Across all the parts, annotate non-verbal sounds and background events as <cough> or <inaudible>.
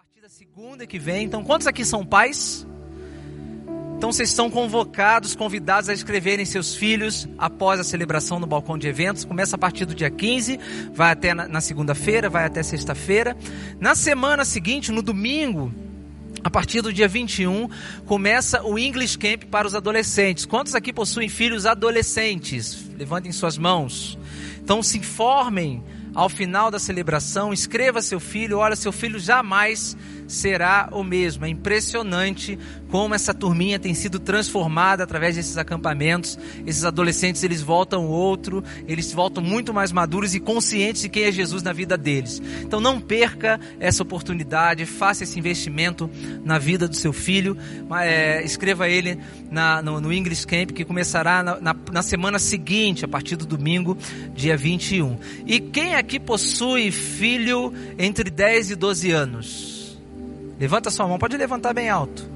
partir da segunda que vem. Então, quantos aqui são pais? Então, vocês estão convocados, convidados a escreverem seus filhos após a celebração no balcão de eventos. Começa a partir do dia 15, vai até na, na segunda-feira, vai até sexta-feira. Na semana seguinte, no domingo, a partir do dia 21, começa o English Camp para os adolescentes. Quantos aqui possuem filhos adolescentes? Levantem suas mãos. Então, se informem ao final da celebração, escreva seu filho, olha, seu filho jamais será o mesmo. É impressionante como essa turminha tem sido transformada através desses acampamentos. Esses adolescentes, eles voltam outro, eles voltam muito mais maduros e conscientes de quem é Jesus na vida deles. Então não perca essa oportunidade, faça esse investimento na vida do seu filho. É, escreva ele na, no, no, English Camp, que começará na, na, na semana seguinte, a partir do domingo, dia 21. E quem aqui possui filho entre 10 e 12 anos? Levanta sua mão, pode levantar bem alto.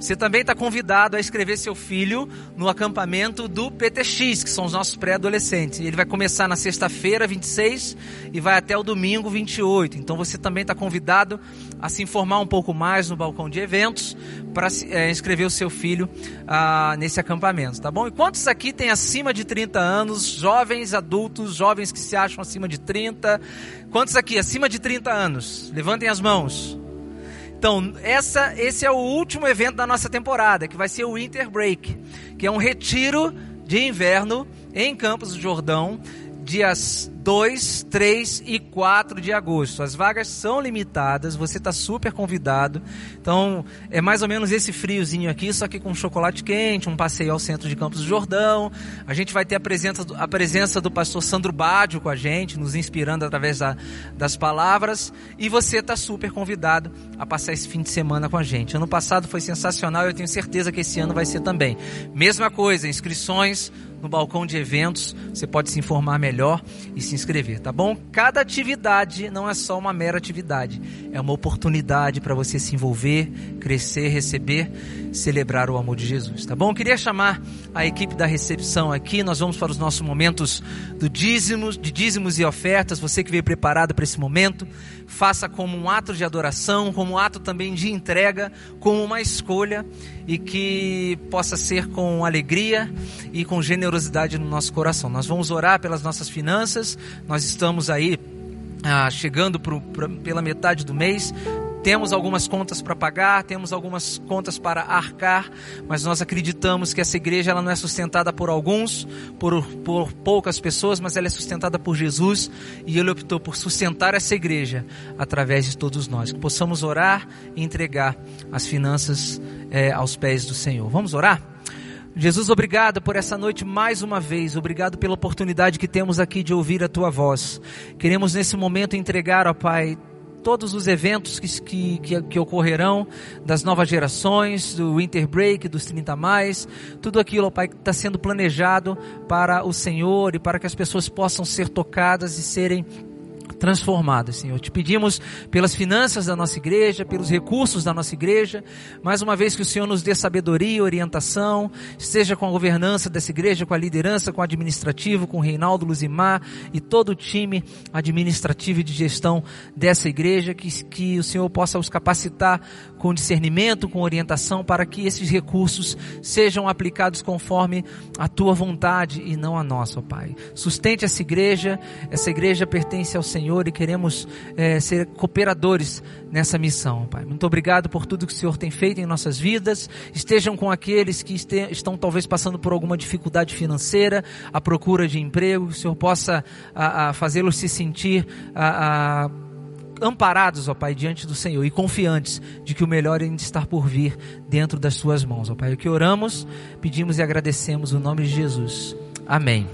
Você também está convidado a escrever seu filho no acampamento do PTX, que são os nossos pré-adolescentes. Ele vai começar na sexta-feira, 26, e vai até o domingo, 28. Então você também está convidado a se informar um pouco mais no balcão de eventos para é, inscrever o seu filho ah, nesse acampamento, tá bom? E quantos aqui têm acima de 30 anos, jovens, adultos, jovens que se acham acima de 30? Quantos aqui acima de 30 anos? Levantem as mãos. Então, essa, esse é o último evento da nossa temporada, que vai ser o Winter Break, que é um retiro de inverno em Campos do Jordão, dias 2, 3 e 4 de agosto. As vagas são limitadas, você está super convidado. Então, é mais ou menos esse friozinho aqui, só que com chocolate quente, um passeio ao centro de Campos do Jordão. A gente vai ter a presença, a presença do pastor Sandro Bádio com a gente, nos inspirando através da, das palavras. E você está super convidado a passar esse fim de semana com a gente. Ano passado foi sensacional, eu tenho certeza que esse ano vai ser também. Mesma coisa, inscrições no balcão de eventos, você pode se informar melhor e se inscrever, tá bom? Cada atividade não é só uma mera atividade, é uma oportunidade para você se envolver, crescer, receber, celebrar o amor de Jesus, tá bom? queria chamar a equipe da recepção aqui, nós vamos para os nossos momentos do dízimos, de dízimos e ofertas, você que veio preparado para esse momento, faça como um ato de adoração, como um ato também de entrega, como uma escolha e que possa ser com alegria e com generosidade no nosso coração. Nós vamos orar pelas nossas finanças, nós estamos aí ah, chegando pro, pra, pela metade do mês, temos algumas contas para pagar, temos algumas contas para arcar, mas nós acreditamos que essa igreja ela não é sustentada por alguns, por, por poucas pessoas, mas ela é sustentada por Jesus e Ele optou por sustentar essa igreja através de todos nós. Que possamos orar e entregar as finanças é, aos pés do Senhor. Vamos orar? Jesus, obrigado por essa noite mais uma vez. Obrigado pela oportunidade que temos aqui de ouvir a tua voz. Queremos nesse momento entregar, ó Pai, todos os eventos que, que, que, ocorrerão das novas gerações, do Winter Break, dos 30 mais, tudo aquilo, Pai, que está sendo planejado para o Senhor e para que as pessoas possam ser tocadas e serem transformadas, Senhor. Te pedimos pelas finanças da nossa igreja, pelos recursos da nossa igreja, mais uma vez que o Senhor nos dê sabedoria, orientação, esteja com a governança dessa igreja, com a liderança, com o administrativo, com o Reinaldo Luzimar e todo o time administrativo e de gestão dessa igreja, que, que o Senhor possa os capacitar com discernimento, com orientação, para que esses recursos sejam aplicados conforme a tua vontade e não a nossa, ó Pai. Sustente essa igreja, essa igreja pertence ao Senhor e queremos é, ser cooperadores nessa missão, Pai. Muito obrigado por tudo que o Senhor tem feito em nossas vidas. Estejam com aqueles que este, estão talvez passando por alguma dificuldade financeira, à procura de emprego, que o Senhor possa fazê-los se sentir a, a, amparados, ó Pai, diante do Senhor e confiantes de que o melhor ainda está por vir dentro das Suas mãos, ó Pai. O que oramos, pedimos e agradecemos no nome de Jesus. Amém.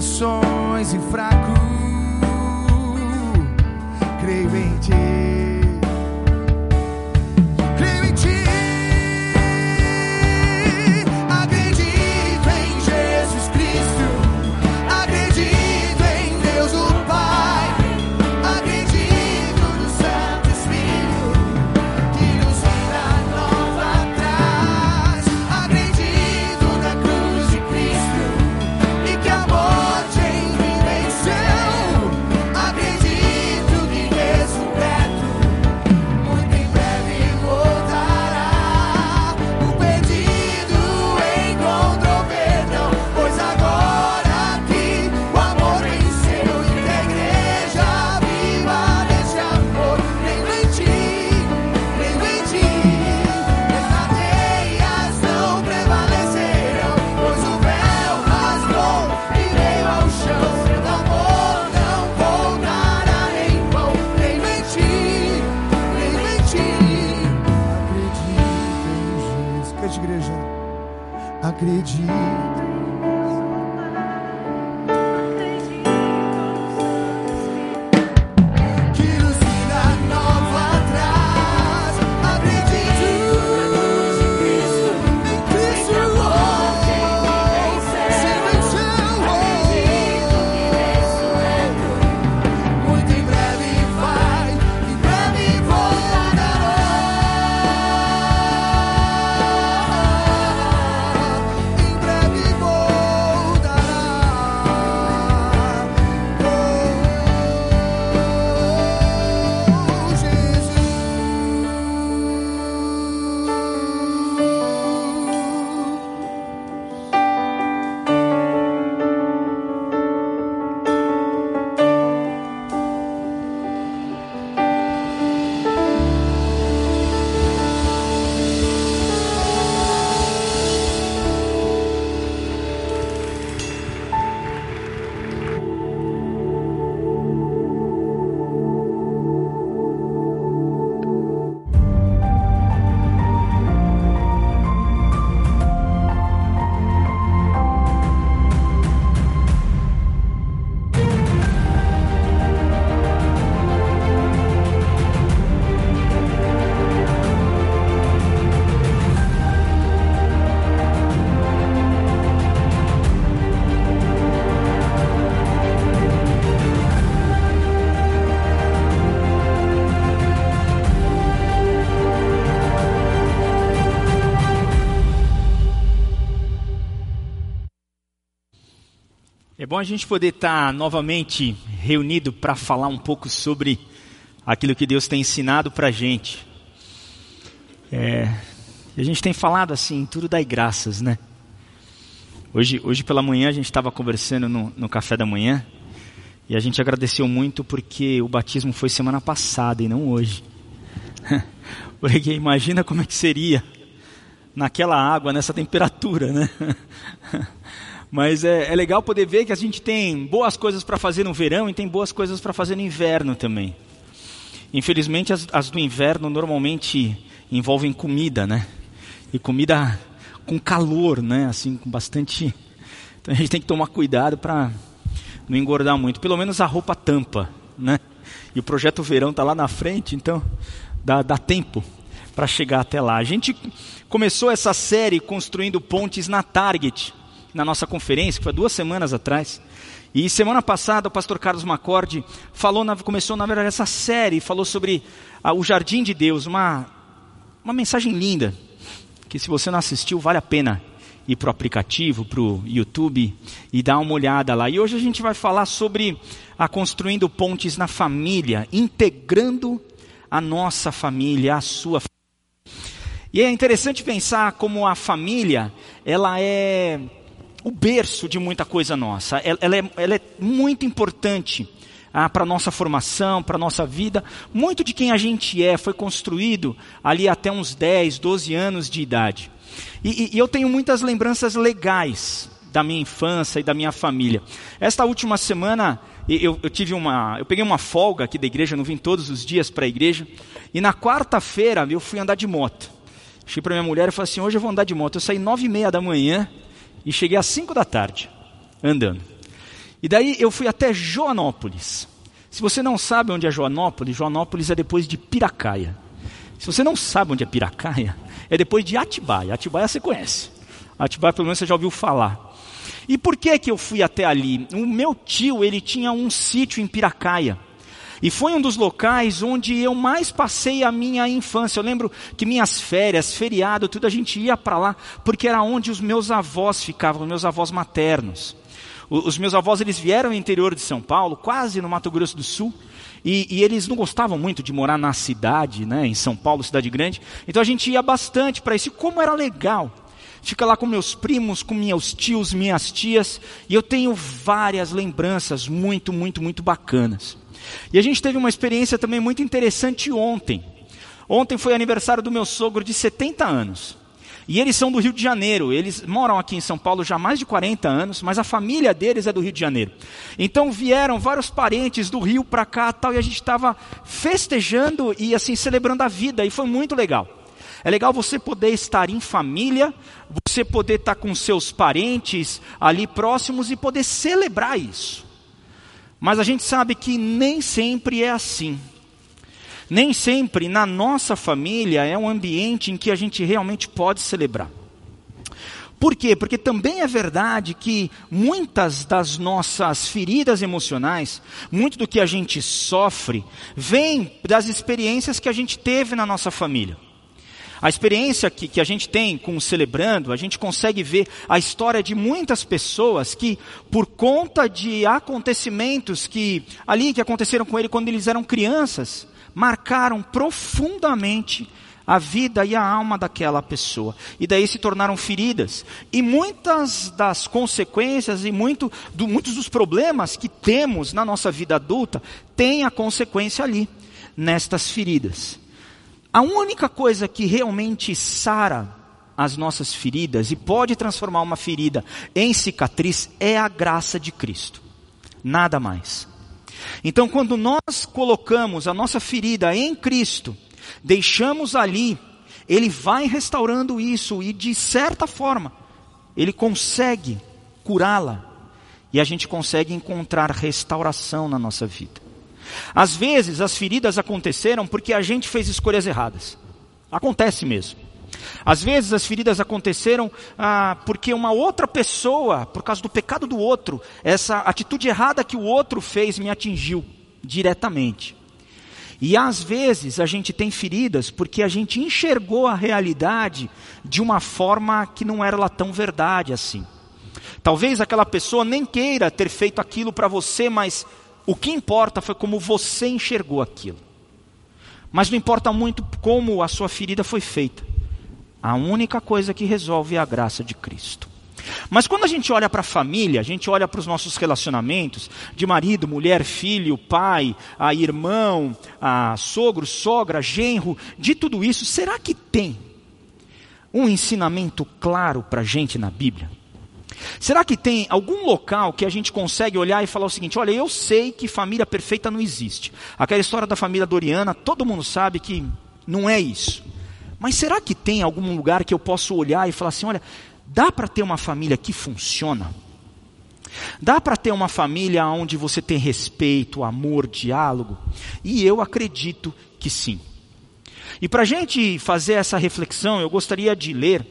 Tentações e fraco, creio em ti. É bom a gente poder estar novamente reunido para falar um pouco sobre aquilo que Deus tem ensinado para a gente. É, a gente tem falado assim, tudo dai graças, né? Hoje, hoje pela manhã a gente estava conversando no, no café da manhã e a gente agradeceu muito porque o batismo foi semana passada e não hoje. <laughs> Porque imagina como é que seria naquela água, nessa temperatura, né? <laughs> Mas é, é legal poder ver que a gente tem boas coisas para fazer no verão e tem boas coisas para fazer no inverno também. Infelizmente, as, as do inverno normalmente envolvem comida, né? E comida com calor, né? Assim, com bastante. <laughs> Então a gente tem que tomar cuidado para não engordar muito. Pelo menos a roupa tampa, né? E o projeto verão está lá na frente, então dá, dá tempo para chegar até lá. A gente começou essa série construindo pontes na Target, na nossa conferência, que foi duas semanas atrás. E semana passada o pastor Carlos Macorde falou, começou na verdade essa série, falou sobre ah, o jardim de Deus, uma, uma mensagem linda, que se você não assistiu, vale a pena ir para o aplicativo, para o YouTube e dar uma olhada lá. E hoje a gente vai falar sobre a construindo pontes na família, integrando a nossa família, a sua família. E é interessante pensar como a família, ela é o berço de muita coisa nossa. Ela, ela, é, ela é, muito importante ah, para a nossa formação, para a nossa vida. Muito de quem a gente é foi construído ali até uns 10, 12 anos de idade. E, e, e eu tenho muitas lembranças legais da minha infância e da minha família. Esta última semana eu, eu, tive uma, eu peguei uma folga aqui da igreja, não vim todos os dias para a igreja. E na quarta-feira eu fui andar de moto. Cheguei para minha mulher e falei assim: hoje eu vou andar de moto. Eu saí nove e meia da manhã e cheguei às cinco da tarde andando. E daí eu fui até Joanópolis. Se você não sabe onde é Joanópolis, Joanópolis é depois de Piracaia. Se você não sabe onde é Piracaia, é depois de Atibaia. Atibaia você conhece. Atibaia pelo menos você já ouviu falar. E por que que eu fui até ali? O meu tio, ele tinha um sítio em Piracaia. E foi um dos locais onde eu mais passei a minha infância. Eu lembro que minhas férias, feriado, tudo a gente ia para lá, porque era onde os meus avós ficavam, os meus avós maternos. Os meus avós eles vieram do interior de São Paulo, quase no Mato Grosso do Sul, e, e, eles não gostavam muito de morar na cidade, né, em São Paulo, cidade grande. Então a gente ia bastante para isso. E como era legal fica lá com meus primos, com meus tios, minhas tias, e eu tenho várias lembranças muito, muito, muito bacanas. E a gente teve uma experiência também muito interessante ontem. Ontem foi aniversário do meu sogro de 70 anos. E eles são do Rio de Janeiro. Eles moram aqui em São Paulo já há mais de 40 anos, mas a família deles é do Rio de Janeiro. Então vieram vários parentes do Rio para cá, tal, e a gente estava festejando e assim celebrando a vida, e foi muito legal. É legal você poder estar em família, você poder estar com seus parentes ali próximos e poder celebrar isso. Mas a gente sabe que nem sempre é assim. Nem sempre na nossa família é um ambiente em que a gente realmente pode celebrar. Por quê? Porque também é verdade que muitas das nossas feridas emocionais, muito do que a gente sofre, vem das experiências que a gente teve na nossa família. A experiência que, que a gente tem com o Celebrando, a gente consegue ver a história de muitas pessoas que, por conta de acontecimentos que ali que aconteceram com ele quando eles eram crianças, marcaram profundamente a vida e a alma daquela pessoa. E daí se tornaram feridas. E muitas das consequências e muito, do, muitos dos problemas que temos na nossa vida adulta têm a consequência ali, nestas feridas. A única coisa que realmente sara as nossas feridas e pode transformar uma ferida em cicatriz é a graça de Cristo. Nada mais. Então, quando nós colocamos a nossa ferida em Cristo, deixamos ali, Ele vai restaurando isso e, de certa forma, Ele consegue curá-la e a gente consegue encontrar restauração na nossa vida. Às vezes as feridas aconteceram porque a gente fez escolhas erradas. Acontece mesmo. Às vezes as feridas aconteceram ah, porque uma outra pessoa, por causa do pecado do outro, essa atitude errada que o outro fez me atingiu diretamente. E às vezes a gente tem feridas porque a gente enxergou a realidade de uma forma que não era lá tão verdade assim. Talvez aquela pessoa nem queira ter feito aquilo para você, mas o que importa foi como você enxergou aquilo. Mas não importa muito como a sua ferida foi feita. A única coisa que resolve é a graça de Cristo. Mas quando a gente olha para a família, a gente olha para os nossos relacionamentos de marido, mulher, filho, pai, a irmão, a sogro, sogra, genro, de tudo isso, será que tem um ensinamento claro para a gente na Bíblia? Será que tem algum local que a gente consegue olhar e falar o seguinte: olha, eu sei que família perfeita não existe. Aquela história da família Doriana, todo mundo sabe que não é isso. Mas será que tem algum lugar que eu posso olhar e falar assim: olha, dá para ter uma família que funciona? Dá para ter uma família onde você tem respeito, amor, diálogo? E eu acredito que sim. E para a gente fazer essa reflexão, eu gostaria de ler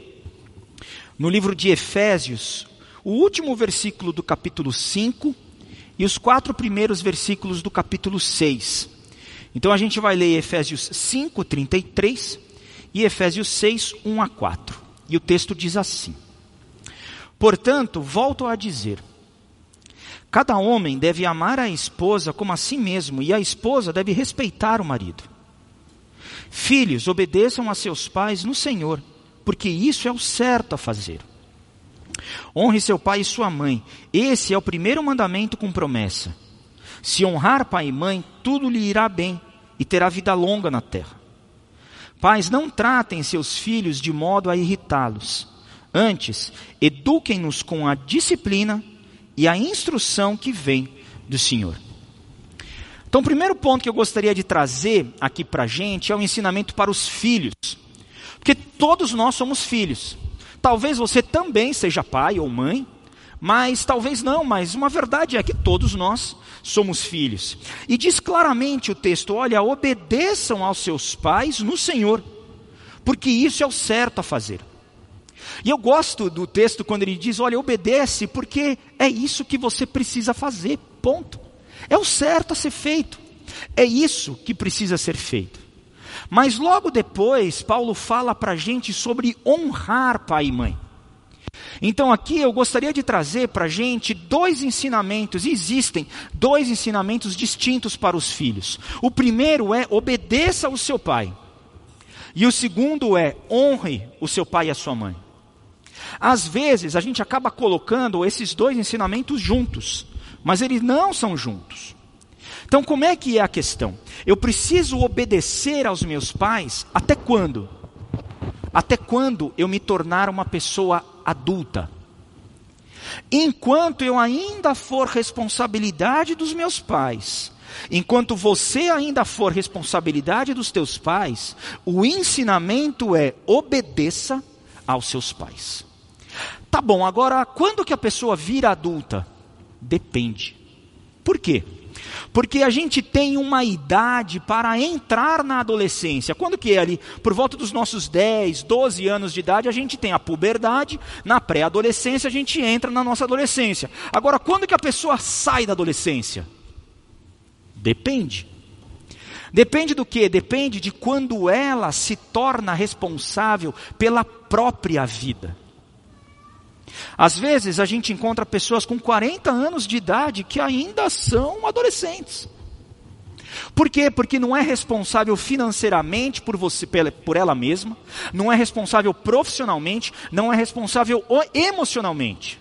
no livro de Efésios, o último versículo do capítulo 5 e os quatro primeiros versículos do capítulo 6. Então a gente vai ler Efésios 5, 33 e Efésios 6, 1 a 4. E o texto diz assim: Portanto, volto a dizer: cada homem deve amar a esposa como a si mesmo, e a esposa deve respeitar o marido. Filhos, obedeçam a seus pais no Senhor, porque isso é o certo a fazer. Honre seu pai e sua mãe. Esse é o primeiro mandamento com promessa. Se honrar pai e mãe, tudo lhe irá bem e terá vida longa na terra. Pais, não tratem seus filhos de modo a irritá-los. Antes, eduquem-nos com a disciplina e a instrução que vem do Senhor. Então, o primeiro ponto que eu gostaria de trazer aqui para a gente é o ensinamento para os filhos. Porque todos nós somos filhos. Talvez você também seja pai ou mãe, mas talvez não, mas uma verdade é que todos nós somos filhos. E diz claramente o texto: olha, obedeçam aos seus pais no Senhor, porque isso é o certo a fazer. E eu gosto do texto quando ele diz: olha, obedece, porque é isso que você precisa fazer, ponto. É o certo a ser feito, é isso que precisa ser feito. Mas logo depois, Paulo fala para a gente sobre honrar pai e mãe. Então aqui eu gostaria de trazer para a gente dois ensinamentos, existem dois ensinamentos distintos para os filhos. O primeiro é obedeça ao seu pai. E o segundo é honre o seu pai e a sua mãe. Às vezes a gente acaba colocando esses dois ensinamentos juntos, mas eles não são juntos. Então, como é que é a questão? Eu preciso obedecer aos meus pais até quando? Até quando eu me tornar uma pessoa adulta? Enquanto eu ainda for responsabilidade dos meus pais, enquanto você ainda for responsabilidade dos teus pais, o ensinamento é obedeça aos seus pais. Tá bom, agora quando que a pessoa vira adulta? Depende. Por quê? Porque a gente tem uma idade para entrar na adolescência. Quando que é ali? Por volta dos nossos 10, 12 anos de idade, a gente tem a puberdade. Na pré-adolescência, a gente entra na nossa adolescência. Agora, quando que a pessoa sai da adolescência? Depende. Depende do que? Depende de quando ela se torna responsável pela própria vida. Às vezes a gente encontra pessoas com 40 anos de idade que ainda são adolescentes. Por quê? Porque não é responsável financeiramente por você, por ela mesma, não é responsável profissionalmente, não é responsável emocionalmente.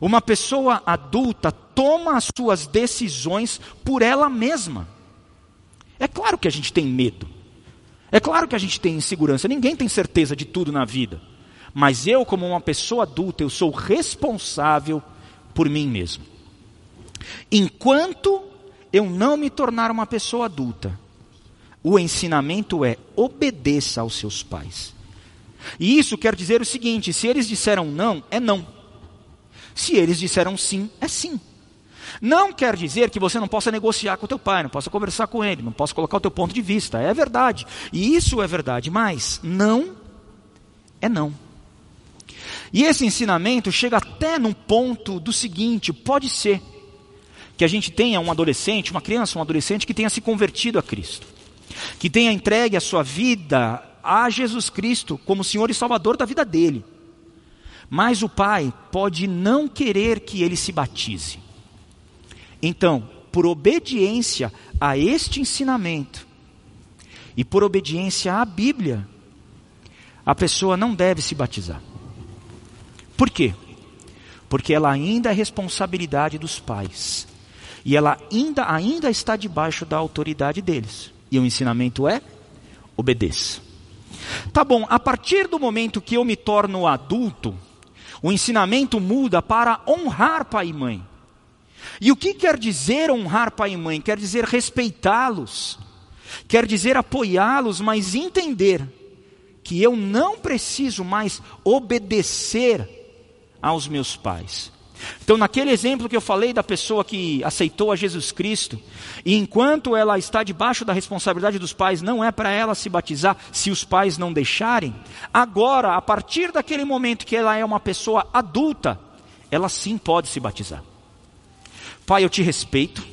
Uma pessoa adulta toma as suas decisões por ela mesma. É claro que a gente tem medo. É claro que a gente tem insegurança. Ninguém tem certeza de tudo na vida. Mas eu, como uma pessoa adulta, eu sou responsável por mim mesmo. Enquanto eu não me tornar uma pessoa adulta, o ensinamento é obedeça aos seus pais. E isso quer dizer o seguinte: se eles disseram não, é não. Se eles disseram sim, é sim. Não quer dizer que você não possa negociar com o teu pai, não possa conversar com ele, não possa colocar o teu ponto de vista. É verdade. E isso é verdade, mas não é não. E esse ensinamento chega até num ponto do seguinte: pode ser que a gente tenha um adolescente, uma criança, um adolescente que tenha se convertido a Cristo, que tenha entregue a sua vida a Jesus Cristo como Senhor e Salvador da vida dele. Mas o pai pode não querer que ele se batize. Então, por obediência a este ensinamento e por obediência à Bíblia, a pessoa não deve se batizar. Por quê? Porque ela ainda é responsabilidade dos pais. E ela ainda, ainda está debaixo da autoridade deles. E o ensinamento é: obedeça. Tá bom, a partir do momento que eu me torno adulto, o ensinamento muda para honrar pai e mãe. E o que quer dizer honrar pai e mãe? Quer dizer respeitá-los, quer dizer apoiá-los, mas entender que eu não preciso mais obedecer aos meus pais. Então, naquele exemplo que eu falei da pessoa que aceitou a Jesus Cristo, e enquanto ela está debaixo da responsabilidade dos pais, não é para ela se batizar se os pais não deixarem. Agora, a partir daquele momento que ela é uma pessoa adulta, ela sim pode se batizar. Pai, eu te respeito,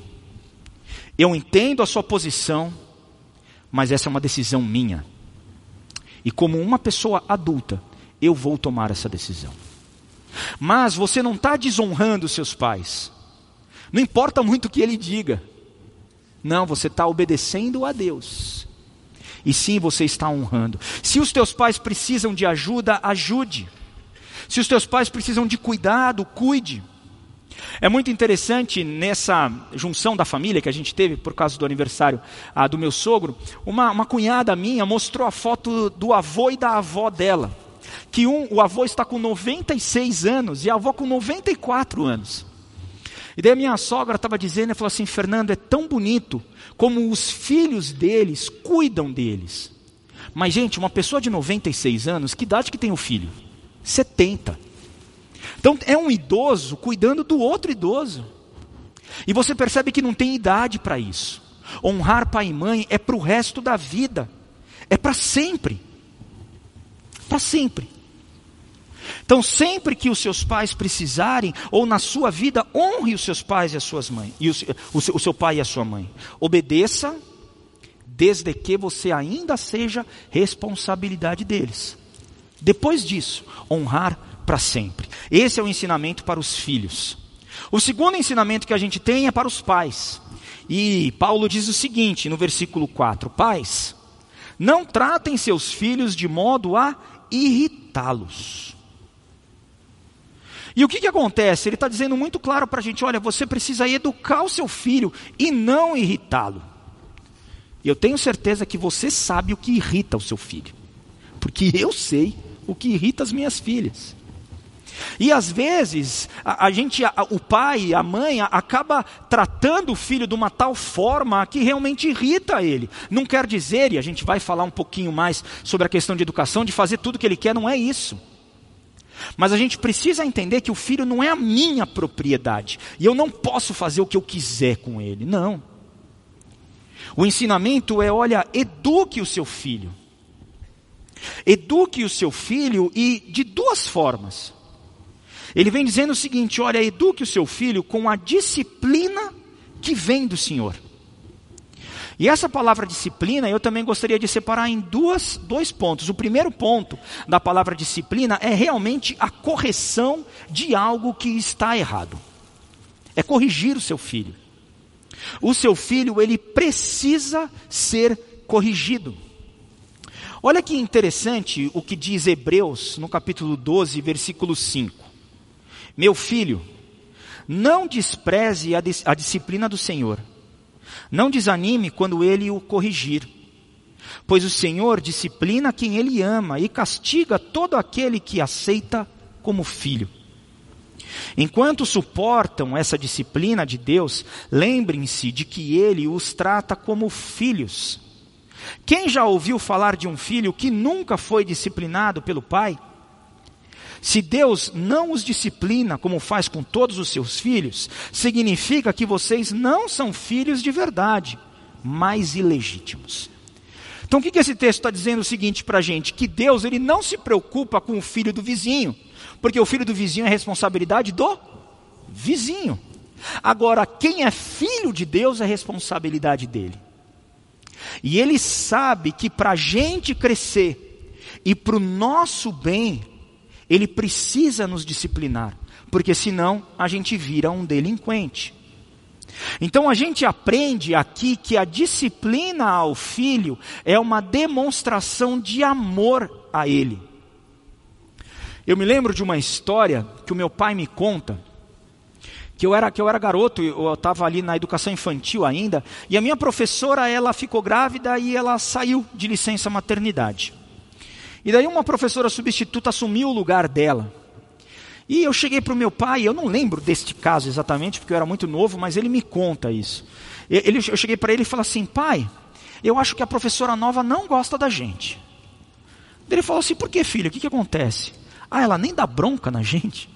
eu entendo a sua posição, mas essa é uma decisão minha. E como uma pessoa adulta, eu vou tomar essa decisão. Mas você não está desonrando seus pais. Não importa muito o que ele diga. Não, você está obedecendo a Deus. E sim, você está honrando. Se os teus pais precisam de ajuda, ajude. Se os teus pais precisam de cuidado, cuide. É muito interessante nessa junção da família que a gente teve por causa do aniversário ah, do meu sogro, uma, uma cunhada minha mostrou a foto do avô e da avó dela. Que um, o avô está com 96 anos e a avó com 94 anos. E daí a minha sogra estava dizendo, ela falou assim, Fernando, é tão bonito como os filhos deles cuidam deles. Mas, gente, uma pessoa de 96 anos, que idade que tem o filho? 70. Então é um idoso cuidando do outro idoso. E você percebe que não tem idade para isso. Honrar pai e mãe é para o resto da vida, é para sempre. Para sempre. Então, sempre que os seus pais precisarem, ou na sua vida, honre os seus pais e as suas mães, e o, o, o seu pai e a sua mãe. Obedeça, desde que você ainda seja responsabilidade deles. Depois disso, honrar para sempre. Esse é o ensinamento para os filhos. O segundo ensinamento que a gente tem é para os pais. E Paulo diz o seguinte no versículo 4: Pais, não tratem seus filhos de modo a irritá-los. E o que, que acontece? Ele está dizendo muito claro para a gente: olha, você precisa educar o seu filho e não irritá-lo. E eu tenho certeza que você sabe o que irrita o seu filho, porque eu sei o que irrita as minhas filhas. E às vezes a, a gente, a, o pai, a mãe, a, acaba tratando o filho de uma tal forma que realmente irrita ele. Não quer dizer, e a gente vai falar um pouquinho mais sobre a questão de educação, de fazer tudo que ele quer, não é isso. Mas a gente precisa entender que o filho não é a minha propriedade. E eu não posso fazer o que eu quiser com ele. Não. O ensinamento é: olha, eduque o seu filho. Eduque o seu filho e de duas formas. Ele vem dizendo o seguinte: olha, eduque o seu filho com a disciplina que vem do Senhor. E essa palavra disciplina eu também gostaria de separar em duas, dois pontos. O primeiro ponto da palavra disciplina é realmente a correção de algo que está errado. É corrigir o seu filho. O seu filho, ele precisa ser corrigido. Olha que interessante o que diz Hebreus no capítulo 12, versículo 5. Meu filho, não despreze a, dis a disciplina do Senhor. Não desanime quando ele o corrigir. Pois o Senhor disciplina quem ele ama e castiga todo aquele que aceita como filho. Enquanto suportam essa disciplina de Deus, lembrem-se de que ele os trata como filhos. Quem já ouviu falar de um filho que nunca foi disciplinado pelo pai? Se Deus não os disciplina como faz com todos os seus filhos, significa que vocês não são filhos de verdade, mas ilegítimos. Então o que, esse texto está dizendo o seguinte para a gente? Que Deus ele não se preocupa com o filho do vizinho, porque o filho do vizinho é responsabilidade do vizinho. Agora, quem é filho de Deus é responsabilidade dele. E ele sabe que para a gente crescer e para o nosso bem, ele precisa nos disciplinar, porque senão a gente vira um delinquente. Então a gente aprende aqui que a disciplina ao filho é uma demonstração de amor a ele. Eu me lembro de uma história que o meu pai me conta, que eu era, que eu era garoto, eu estava ali na educação infantil ainda, e a minha professora ela ficou grávida e ela saiu de licença maternidade. E daí uma professora substituta assumiu o lugar dela. E eu cheguei para o meu pai, eu não lembro deste caso exatamente, porque eu era muito novo, mas ele me conta isso. Ele, eu cheguei para ele e falei assim: pai, eu acho que a professora nova não gosta da gente. Ele falou assim: por que, filho? O que, que acontece? Ah, ela nem dá bronca na gente.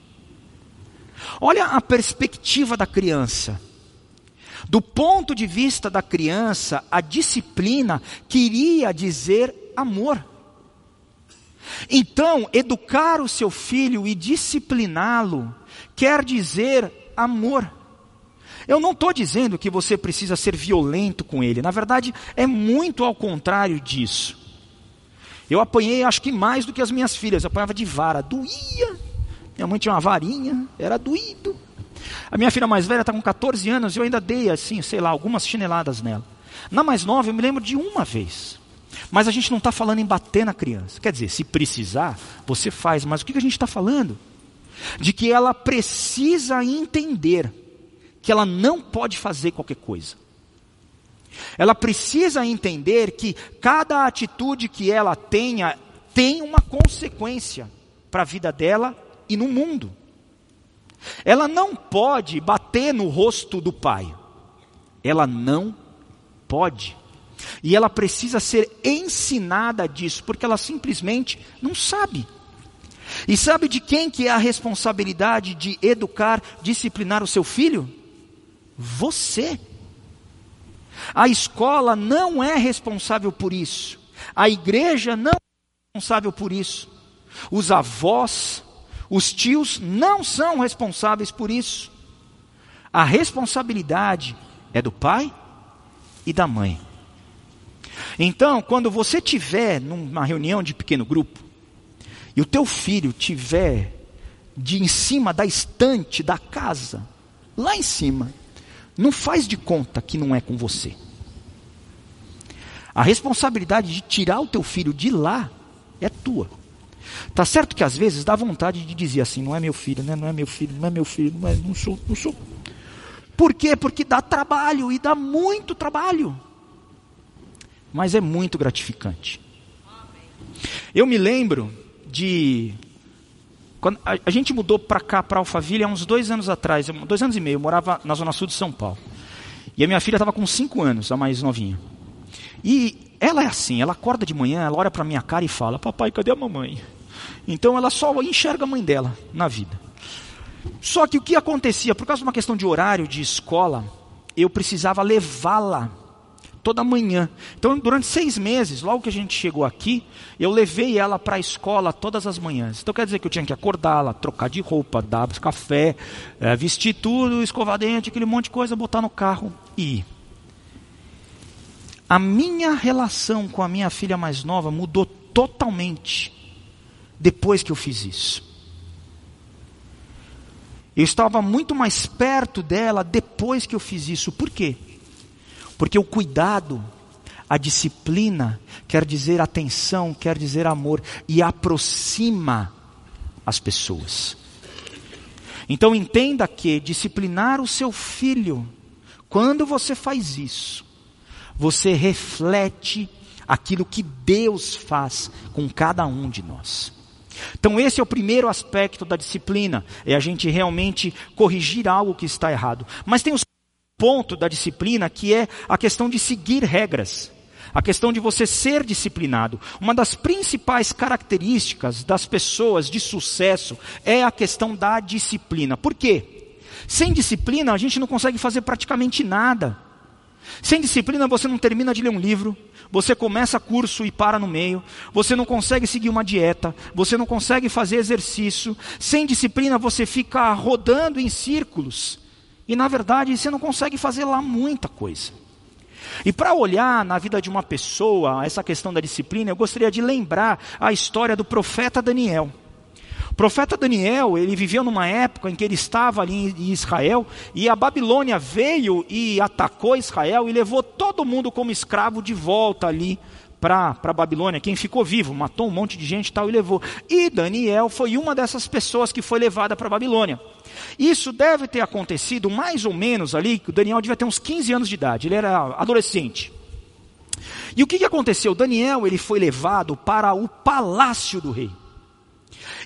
Olha a perspectiva da criança. Do ponto de vista da criança, a disciplina queria dizer amor. Então, educar o seu filho e discipliná-lo quer dizer amor. Eu não estou dizendo que você precisa ser violento com ele, na verdade, é muito ao contrário disso. Eu apanhei, acho que mais do que as minhas filhas. Eu apanhava de vara, doía. Minha mãe tinha uma varinha, era doído. A minha filha mais velha está com 14 anos e eu ainda dei, assim, sei lá, algumas chineladas nela. Na mais nova, eu me lembro de uma vez. Mas a gente não está falando em bater na criança. Quer dizer, se precisar, você faz. Mas o que a gente está falando? De que ela precisa entender que ela não pode fazer qualquer coisa. Ela precisa entender que cada atitude que ela tenha tem uma consequência para a vida dela e no mundo. Ela não pode bater no rosto do pai. Ela não pode. E ela precisa ser ensinada disso, porque ela simplesmente não sabe. E sabe de quem que é a responsabilidade de educar, disciplinar o seu filho? Você. A escola não é responsável por isso. A igreja não é responsável por isso. Os avós, os tios não são responsáveis por isso. A responsabilidade é do pai e da mãe. Então, quando você tiver numa reunião de pequeno grupo e o teu filho tiver de em cima da estante da casa, lá em cima, não faz de conta que não é com você. A responsabilidade de tirar o teu filho de lá é tua. Tá certo que às vezes dá vontade de dizer assim, não é meu filho, né? não é meu filho, não é meu filho, não, é, não sou, não sou. Por quê? Porque dá trabalho e dá muito trabalho. Mas é muito gratificante. Eu me lembro de quando a, a gente mudou para cá, para Alphaville, há uns dois anos atrás, dois anos e meio, eu morava na zona sul de São Paulo. E a minha filha estava com cinco anos, a mais novinha. E ela é assim, ela acorda de manhã, ela olha para minha cara e fala: Papai, cadê a mamãe? Então ela só enxerga a mãe dela na vida. Só que o que acontecia, por causa de uma questão de horário de escola, eu precisava levá-la toda manhã. Então, durante seis meses, logo que a gente chegou aqui, eu levei ela para a escola todas as manhãs. Então, quer dizer que eu tinha que acordá-la, trocar de roupa, dar café, é, vestir tudo, escovar dente, aquele monte de coisa, botar no carro e ir. A minha relação com a minha filha mais nova mudou totalmente depois que eu fiz isso. Eu estava muito mais perto dela depois que eu fiz isso. Por quê? Porque o cuidado, a disciplina, quer dizer atenção, quer dizer amor e aproxima as pessoas. Então entenda que disciplinar o seu filho, quando você faz isso, você reflete aquilo que Deus faz com cada um de nós. Então, esse é o primeiro aspecto da disciplina, é a gente realmente corrigir algo que está errado. Mas tem o ponto da disciplina que é a questão de seguir regras. A questão de você ser disciplinado. Uma das principais características das pessoas de sucesso é a questão da disciplina. Por quê? Sem disciplina a gente não consegue fazer praticamente nada. Sem disciplina você não termina de ler um livro, você começa curso e para no meio, você não consegue seguir uma dieta, você não consegue fazer exercício. Sem disciplina você fica rodando em círculos. E na verdade você não consegue fazer lá muita coisa. E para olhar na vida de uma pessoa essa questão da disciplina, eu gostaria de lembrar a história do profeta Daniel. O profeta Daniel, ele viveu numa época em que ele estava ali em Israel e a Babilônia veio e atacou Israel e levou todo mundo como escravo de volta ali para a Babilônia. Quem ficou vivo, matou um monte de gente tal e levou. E Daniel foi uma dessas pessoas que foi levada para a Babilônia. Isso deve ter acontecido mais ou menos ali, que o Daniel devia ter uns 15 anos de idade, ele era adolescente. E o que, que aconteceu? Daniel ele foi levado para o palácio do rei.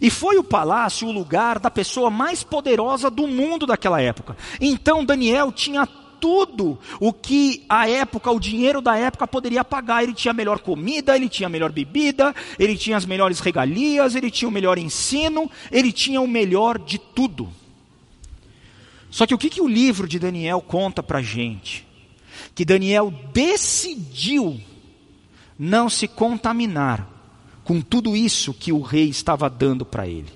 E foi o palácio o lugar da pessoa mais poderosa do mundo daquela época. Então Daniel tinha tudo o que a época, o dinheiro da época poderia pagar. Ele tinha melhor comida, ele tinha melhor bebida, ele tinha as melhores regalias, ele tinha o melhor ensino, ele tinha o melhor de tudo. Só que o que, que o livro de Daniel conta para gente? Que Daniel decidiu não se contaminar com tudo isso que o rei estava dando para ele.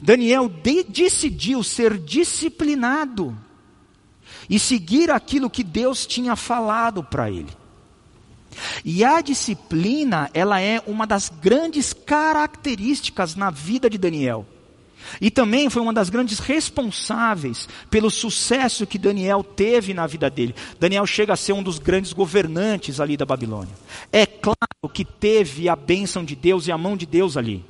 Daniel de decidiu ser disciplinado e seguir aquilo que Deus tinha falado para ele. E a disciplina, ela é uma das grandes características na vida de Daniel. E também foi uma das grandes responsáveis pelo sucesso que Daniel teve na vida dele. Daniel chega a ser um dos grandes governantes ali da Babilônia. É claro que teve a bênção de Deus e a mão de Deus ali.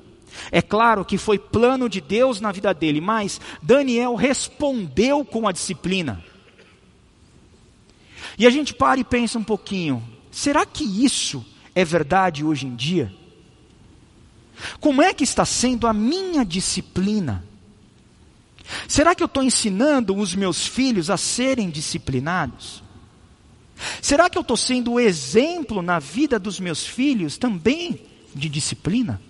É claro que foi plano de Deus na vida dele, mas Daniel respondeu com a disciplina. E a gente para e pensa um pouquinho: será que isso é verdade hoje em dia? Como é que está sendo a minha disciplina? Será que eu estou ensinando os meus filhos a serem disciplinados? Será que eu estou sendo o exemplo na vida dos meus filhos também de disciplina?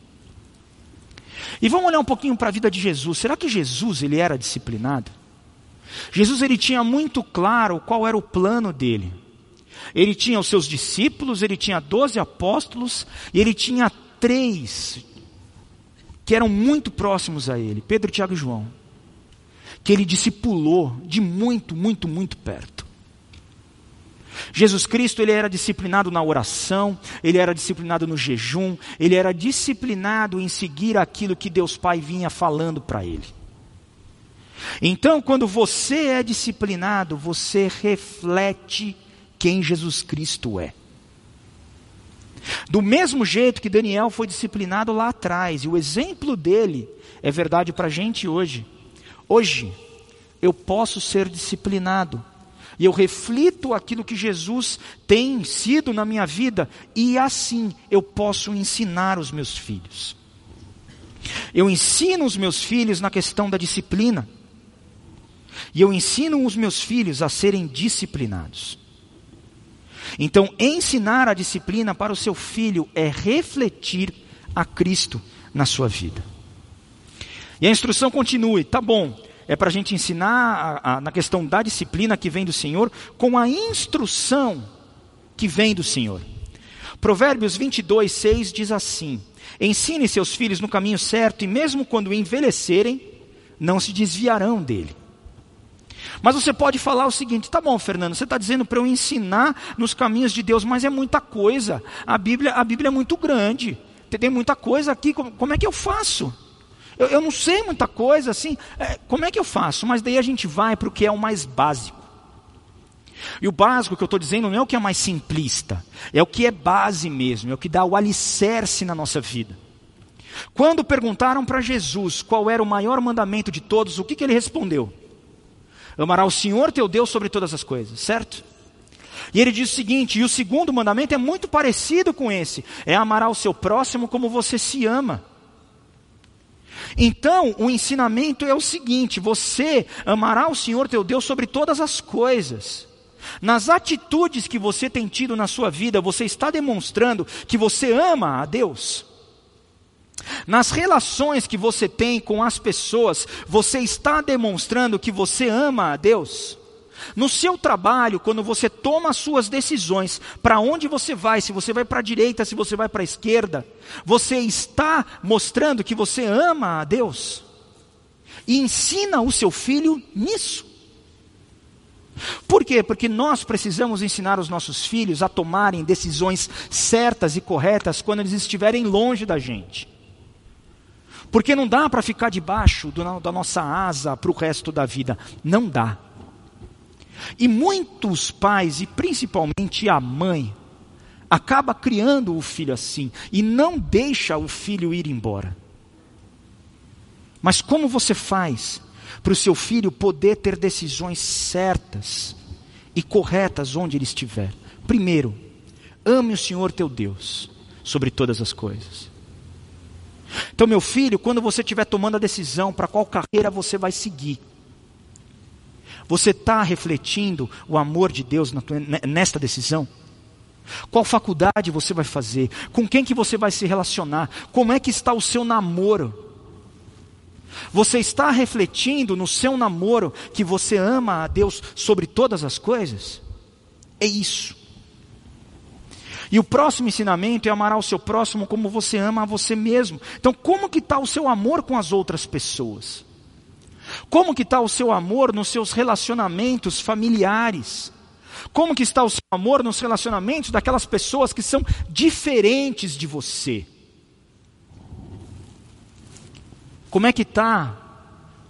E vamos olhar um pouquinho para a vida de Jesus. Será que Jesus ele era disciplinado? Jesus ele tinha muito claro qual era o plano dele. Ele tinha os seus discípulos, ele tinha doze apóstolos e ele tinha três que eram muito próximos a ele, Pedro, Tiago e João, que ele discipulou de muito, muito, muito perto. Jesus Cristo, ele era disciplinado na oração, ele era disciplinado no jejum, ele era disciplinado em seguir aquilo que Deus Pai vinha falando para ele. Então, quando você é disciplinado, você reflete quem Jesus Cristo é. Do mesmo jeito que Daniel foi disciplinado lá atrás, e o exemplo dele é verdade para a gente hoje. Hoje, eu posso ser disciplinado, e eu reflito aquilo que Jesus tem sido na minha vida, e assim eu posso ensinar os meus filhos. Eu ensino os meus filhos na questão da disciplina, e eu ensino os meus filhos a serem disciplinados. Então, ensinar a disciplina para o seu filho é refletir a Cristo na sua vida. E a instrução continue, tá bom, é para a gente ensinar a, a, na questão da disciplina que vem do Senhor, com a instrução que vem do Senhor. Provérbios 22, 6 diz assim: Ensine seus filhos no caminho certo, e mesmo quando envelhecerem, não se desviarão dele. Mas você pode falar o seguinte: tá bom, Fernando, você está dizendo para eu ensinar nos caminhos de Deus, mas é muita coisa. A Bíblia, a Bíblia é muito grande. Tem muita coisa aqui, como, como é que eu faço? Eu, eu, não sei muita coisa assim. É, como é que eu faço? Mas daí a gente vai para o que é o mais básico. E o básico que eu estou dizendo não é o que é mais simplista, é o que é base mesmo, é o que dá o alicerce na nossa vida. Quando perguntaram para Jesus qual era o maior mandamento de todos, o que, que ele respondeu? Amará o Senhor teu Deus sobre todas as coisas, certo? E ele diz o seguinte: e o segundo mandamento é muito parecido com esse: é amar o seu próximo como você se ama. Então, o ensinamento é o seguinte: você amará o Senhor teu Deus sobre todas as coisas. Nas atitudes que você tem tido na sua vida, você está demonstrando que você ama a Deus. Nas relações que você tem com as pessoas, você está demonstrando que você ama a Deus? No seu trabalho, quando você toma as suas decisões, para onde você vai, se você vai para a direita, se você vai para a esquerda, você está mostrando que você ama a Deus? E ensina o seu filho nisso. Por quê? Porque nós precisamos ensinar os nossos filhos a tomarem decisões certas e corretas quando eles estiverem longe da gente. Porque não dá para ficar debaixo do, da nossa asa para o resto da vida. Não dá. E muitos pais, e principalmente a mãe, acaba criando o filho assim e não deixa o filho ir embora. Mas como você faz para o seu filho poder ter decisões certas e corretas onde ele estiver? Primeiro, ame o Senhor teu Deus sobre todas as coisas. Então, meu filho, quando você estiver tomando a decisão para qual carreira você vai seguir, você está refletindo o amor de Deus tua, nesta decisão? Qual faculdade você vai fazer? Com quem que você vai se relacionar? Como é que está o seu namoro? Você está refletindo no seu namoro que você ama a Deus sobre todas as coisas? É isso. E o próximo ensinamento é amar ao seu próximo como você ama a você mesmo. Então, como que está o seu amor com as outras pessoas? Como que está o seu amor nos seus relacionamentos familiares? Como que está o seu amor nos relacionamentos daquelas pessoas que são diferentes de você? Como é que está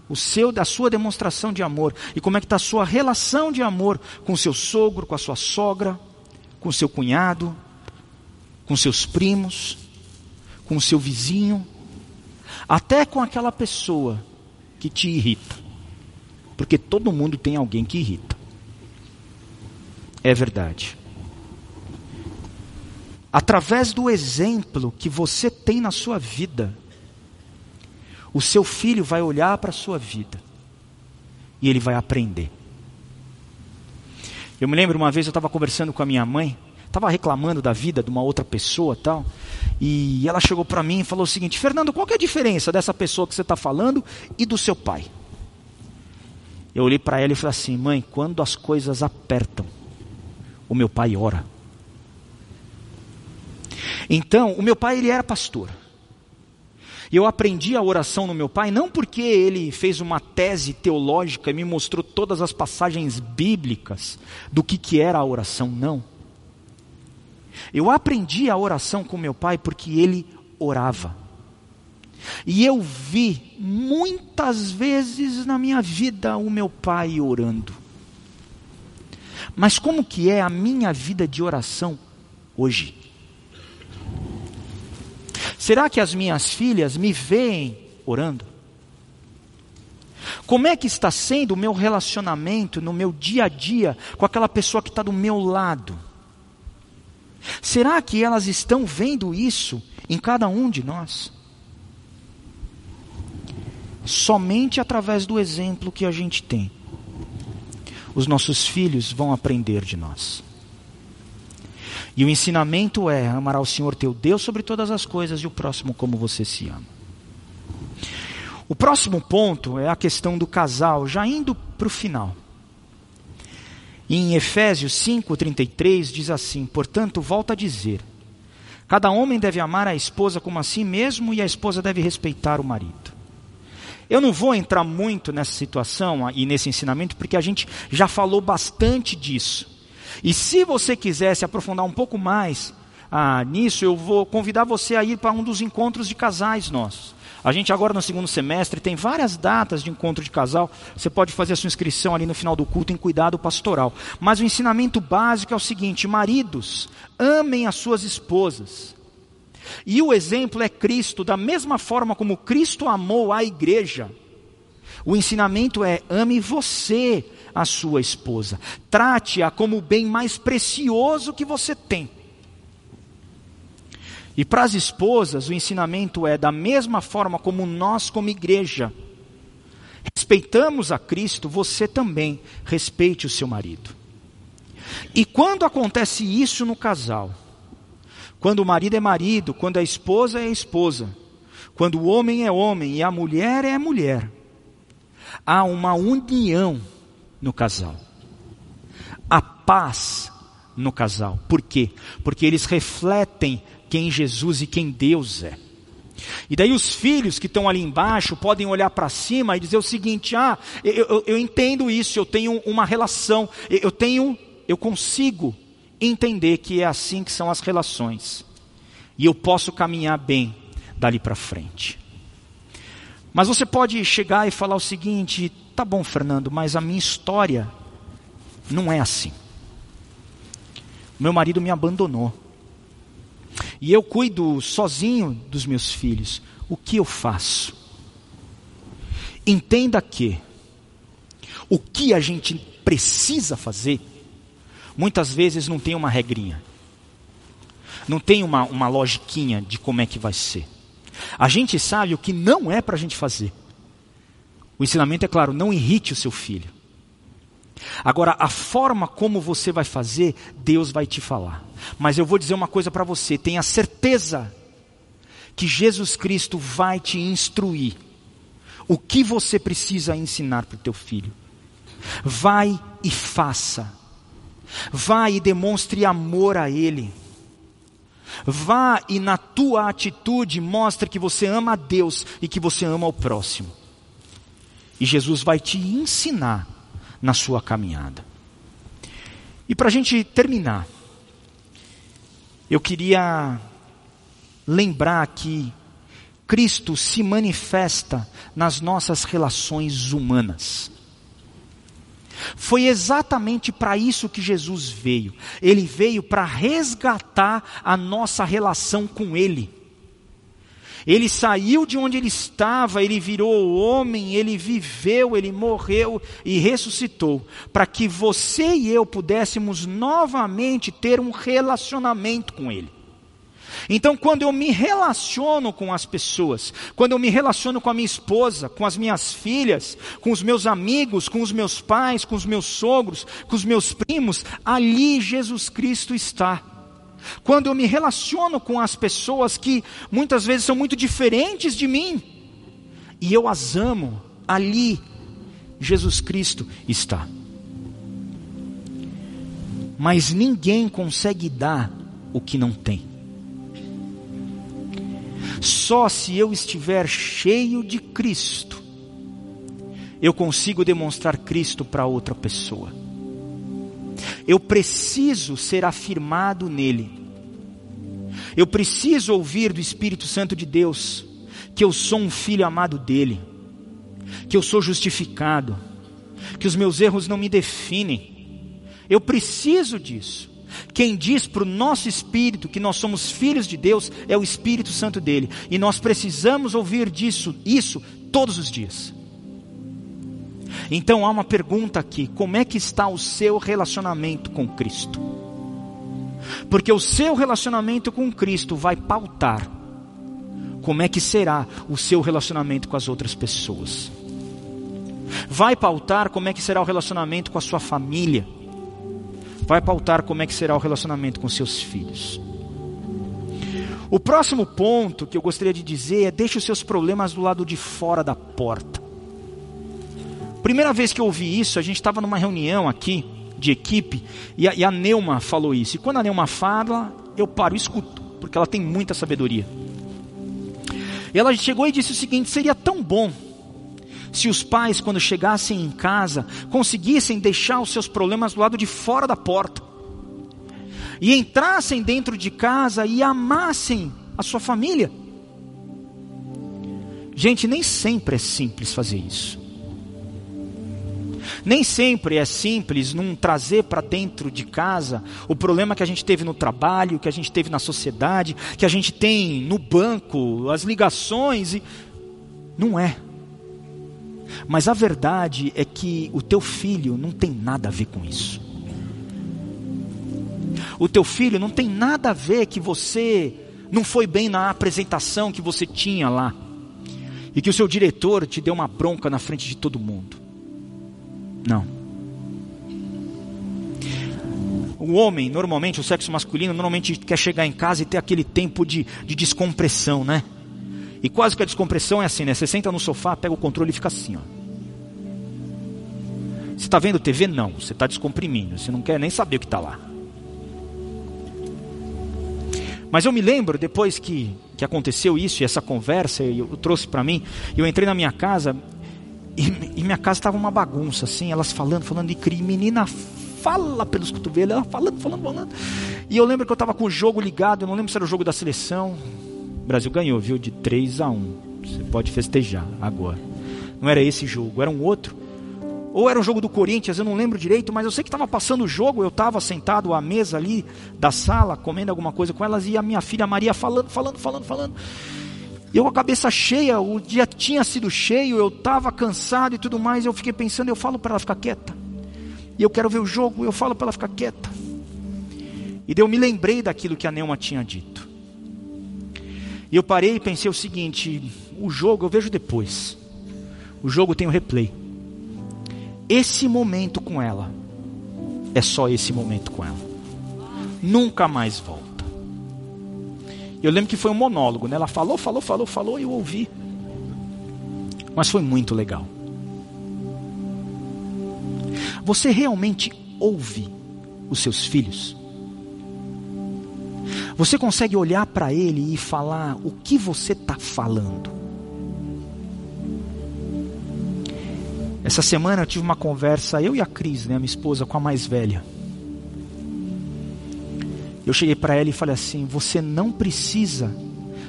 o seu, a sua demonstração de amor e como é que está a sua relação de amor com o seu sogro, com a sua sogra, com o seu cunhado, com seus primos, com o seu vizinho, até com aquela pessoa que te irrita. Porque todo mundo tem alguém que irrita. É verdade. Através do exemplo que você tem na sua vida, o seu filho vai olhar para a sua vida e ele vai aprender. Eu me lembro uma vez eu estava conversando com a minha mãe, estava reclamando da vida de uma outra pessoa tal, e ela chegou para mim e falou o seguinte: Fernando, qual é a diferença dessa pessoa que você está falando e do seu pai? Eu olhei para ela e falei assim: mãe, quando as coisas apertam, o meu pai ora. Então, o meu pai ele era pastor. E eu aprendi a oração no meu pai não porque ele fez uma tese teológica e me mostrou todas as passagens bíblicas do que, que era a oração, não. Eu aprendi a oração com meu pai porque ele orava. E eu vi muitas vezes na minha vida o meu pai orando. Mas como que é a minha vida de oração hoje? Será que as minhas filhas me veem orando? Como é que está sendo o meu relacionamento no meu dia a dia com aquela pessoa que está do meu lado? Será que elas estão vendo isso em cada um de nós? Somente através do exemplo que a gente tem, os nossos filhos vão aprender de nós. E o ensinamento é: amará o Senhor teu Deus sobre todas as coisas e o próximo como você se ama. O próximo ponto é a questão do casal, já indo para o final. Em Efésios 5,33 diz assim: Portanto, volta a dizer: Cada homem deve amar a esposa como a si mesmo, e a esposa deve respeitar o marido. Eu não vou entrar muito nessa situação e nesse ensinamento, porque a gente já falou bastante disso. E se você quiser se aprofundar um pouco mais ah, nisso, eu vou convidar você a ir para um dos encontros de casais nossos. A gente agora no segundo semestre tem várias datas de encontro de casal. Você pode fazer a sua inscrição ali no final do culto em cuidado pastoral. Mas o ensinamento básico é o seguinte: maridos, amem as suas esposas e o exemplo é Cristo, da mesma forma como Cristo amou a igreja. O ensinamento é: ame você, a sua esposa. Trate-a como o bem mais precioso que você tem. E para as esposas, o ensinamento é: da mesma forma como nós, como igreja, respeitamos a Cristo, você também respeite o seu marido. E quando acontece isso no casal, quando o marido é marido, quando a esposa é esposa, quando o homem é homem e a mulher é mulher, há uma união no casal. A paz no casal. Por quê? Porque eles refletem quem Jesus e quem Deus é. E daí os filhos que estão ali embaixo podem olhar para cima e dizer o seguinte: ah, eu, eu, eu entendo isso, eu tenho uma relação, eu tenho, eu consigo entender que é assim que são as relações. E eu posso caminhar bem dali para frente. Mas você pode chegar e falar o seguinte: tá bom, Fernando, mas a minha história não é assim. Meu marido me abandonou. E eu cuido sozinho dos meus filhos. O que eu faço? Entenda que o que a gente precisa fazer muitas vezes não tem uma regrinha. Não tem uma, uma logiquinha de como é que vai ser. A gente sabe o que não é para a gente fazer. O ensinamento é claro, não irrite o seu filho. Agora, a forma como você vai fazer, Deus vai te falar. Mas eu vou dizer uma coisa para você: tenha certeza que Jesus Cristo vai te instruir o que você precisa ensinar para o teu filho. Vai e faça. Vá e demonstre amor a Ele. Vá e na tua atitude mostre que você ama a Deus e que você ama o próximo. E Jesus vai te ensinar na sua caminhada. E para a gente terminar, eu queria lembrar que Cristo se manifesta nas nossas relações humanas. Foi exatamente para isso que Jesus veio. Ele veio para resgatar a nossa relação com Ele. Ele saiu de onde ele estava, ele virou homem, ele viveu, ele morreu e ressuscitou, para que você e eu pudéssemos novamente ter um relacionamento com Ele. Então, quando eu me relaciono com as pessoas, quando eu me relaciono com a minha esposa, com as minhas filhas, com os meus amigos, com os meus pais, com os meus sogros, com os meus primos, ali Jesus Cristo está. Quando eu me relaciono com as pessoas que muitas vezes são muito diferentes de mim, e eu as amo, ali Jesus Cristo está. Mas ninguém consegue dar o que não tem. Só se eu estiver cheio de Cristo, eu consigo demonstrar Cristo para outra pessoa. Eu preciso ser afirmado nele. Eu preciso ouvir do Espírito Santo de Deus que eu sou um filho amado dele, que eu sou justificado, que os meus erros não me definem. Eu preciso disso. Quem diz para o nosso espírito que nós somos filhos de Deus é o Espírito Santo dele. E nós precisamos ouvir disso, isso todos os dias. Então há uma pergunta aqui: como é que está o seu relacionamento com Cristo? Porque o seu relacionamento com Cristo vai pautar como é que será o seu relacionamento com as outras pessoas. Vai pautar como é que será o relacionamento com a sua família vai pautar como é que será o relacionamento com seus filhos. O próximo ponto que eu gostaria de dizer é: deixe os seus problemas do lado de fora da porta. Primeira vez que eu ouvi isso, a gente estava numa reunião aqui de equipe e a, e a Neuma falou isso. E quando a Neuma fala, eu paro e escuto, porque ela tem muita sabedoria. E ela chegou e disse o seguinte: seria tão bom se os pais, quando chegassem em casa, conseguissem deixar os seus problemas do lado de fora da porta, e entrassem dentro de casa e amassem a sua família. Gente, nem sempre é simples fazer isso. Nem sempre é simples não trazer para dentro de casa o problema que a gente teve no trabalho, que a gente teve na sociedade, que a gente tem no banco, as ligações e não é. Mas a verdade é que o teu filho não tem nada a ver com isso. O teu filho não tem nada a ver que você não foi bem na apresentação que você tinha lá. E que o seu diretor te deu uma bronca na frente de todo mundo. Não. O homem, normalmente, o sexo masculino, normalmente quer chegar em casa e ter aquele tempo de, de descompressão, né? E quase que a descompressão é assim, né? Você senta no sofá, pega o controle e fica assim, ó. Você está vendo TV? Não. Você está descomprimindo. Você não quer nem saber o que está lá. Mas eu me lembro, depois que, que aconteceu isso, e essa conversa, eu, eu trouxe para mim, eu entrei na minha casa, e, e minha casa estava uma bagunça, assim, elas falando, falando de crime, menina fala pelos cotovelos, ela falando, falando, falando. E eu lembro que eu estava com o jogo ligado, eu não lembro se era o jogo da seleção, o Brasil ganhou, viu? De 3 a 1. Você pode festejar agora. Não era esse jogo, era um outro. Ou era um jogo do Corinthians, eu não lembro direito, mas eu sei que estava passando o jogo, eu estava sentado à mesa ali da sala, comendo alguma coisa com elas, e a minha filha Maria falando, falando, falando, falando. E eu com a cabeça cheia, o dia tinha sido cheio, eu estava cansado e tudo mais, eu fiquei pensando, eu falo para ela ficar quieta. E eu quero ver o jogo, eu falo para ela ficar quieta. E eu me lembrei daquilo que a Neuma tinha dito. E eu parei e pensei o seguinte: o jogo eu vejo depois. O jogo tem o replay. Esse momento com ela é só esse momento com ela. Nunca mais volta. Eu lembro que foi um monólogo, né? Ela falou, falou, falou, falou e eu ouvi. Mas foi muito legal. Você realmente ouve os seus filhos? Você consegue olhar para ele e falar o que você está falando? Essa semana eu tive uma conversa, eu e a Cris, né, a minha esposa, com a mais velha. Eu cheguei para ela e falei assim: Você não precisa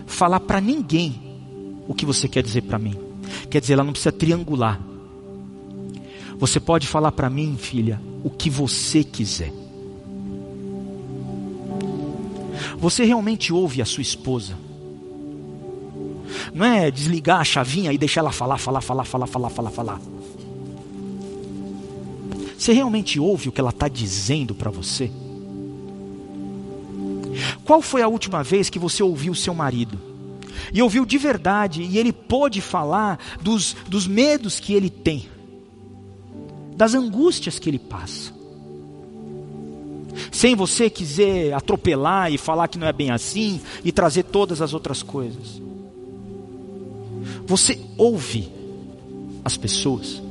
falar para ninguém o que você quer dizer para mim. Quer dizer, ela não precisa triangular. Você pode falar para mim, filha, o que você quiser. Você realmente ouve a sua esposa? Não é desligar a chavinha e deixar ela falar, falar, falar, falar, falar, falar, falar. Você realmente ouve o que ela está dizendo para você? Qual foi a última vez que você ouviu seu marido? E ouviu de verdade, e ele pôde falar dos, dos medos que ele tem, das angústias que ele passa. Sem você quiser atropelar e falar que não é bem assim e trazer todas as outras coisas. Você ouve as pessoas?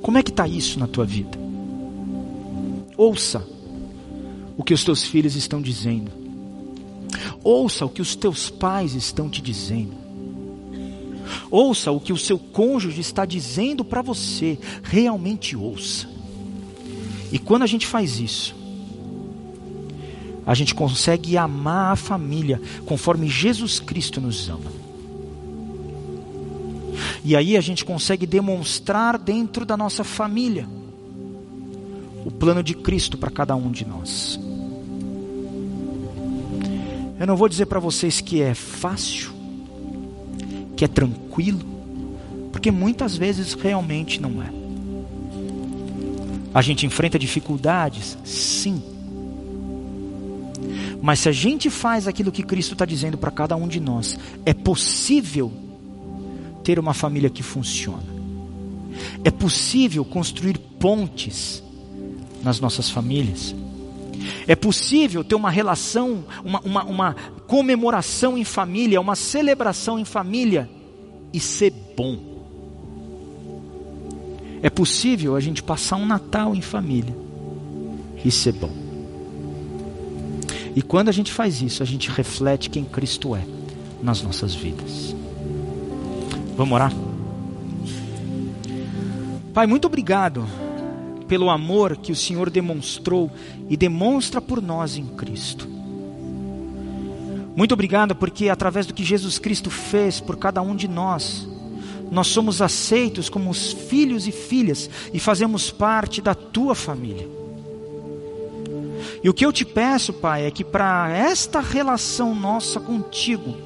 Como é que está isso na tua vida? Ouça o que os teus filhos estão dizendo. Ouça o que os teus pais estão te dizendo. Ouça o que o seu cônjuge está dizendo para você. Realmente ouça. E quando a gente faz isso, a gente consegue amar a família conforme Jesus Cristo nos ama. E aí a gente consegue demonstrar dentro da nossa família o plano de Cristo para cada um de nós. Eu não vou dizer para vocês que é fácil, que é tranquilo, porque muitas vezes realmente não é. A gente enfrenta dificuldades? Sim. Mas se a gente faz aquilo que Cristo está dizendo para cada um de nós, é possível ter uma família que funciona. É possível construir pontes nas nossas famílias. É possível ter uma relação, uma, uma, uma comemoração em família, uma celebração em família e ser bom. É possível a gente passar um Natal em família e ser bom. E quando a gente faz isso, a gente reflete quem Cristo é nas nossas vidas. Vamos orar? Pai, muito obrigado pelo amor que o Senhor demonstrou e demonstra por nós em Cristo. Muito obrigado porque através do que Jesus Cristo fez por cada um de nós, nós somos aceitos como os filhos e filhas e fazemos parte da tua família. E o que eu te peço, Pai, é que para esta relação nossa contigo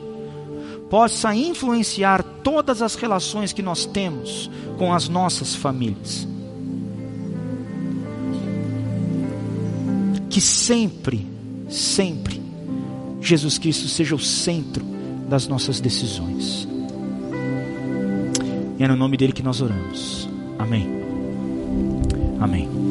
possa influenciar todas as relações que nós temos com as nossas famílias. Que sempre, sempre, Jesus Cristo seja o centro das nossas decisões. E é no nome dele que nós oramos. Amém. Amém.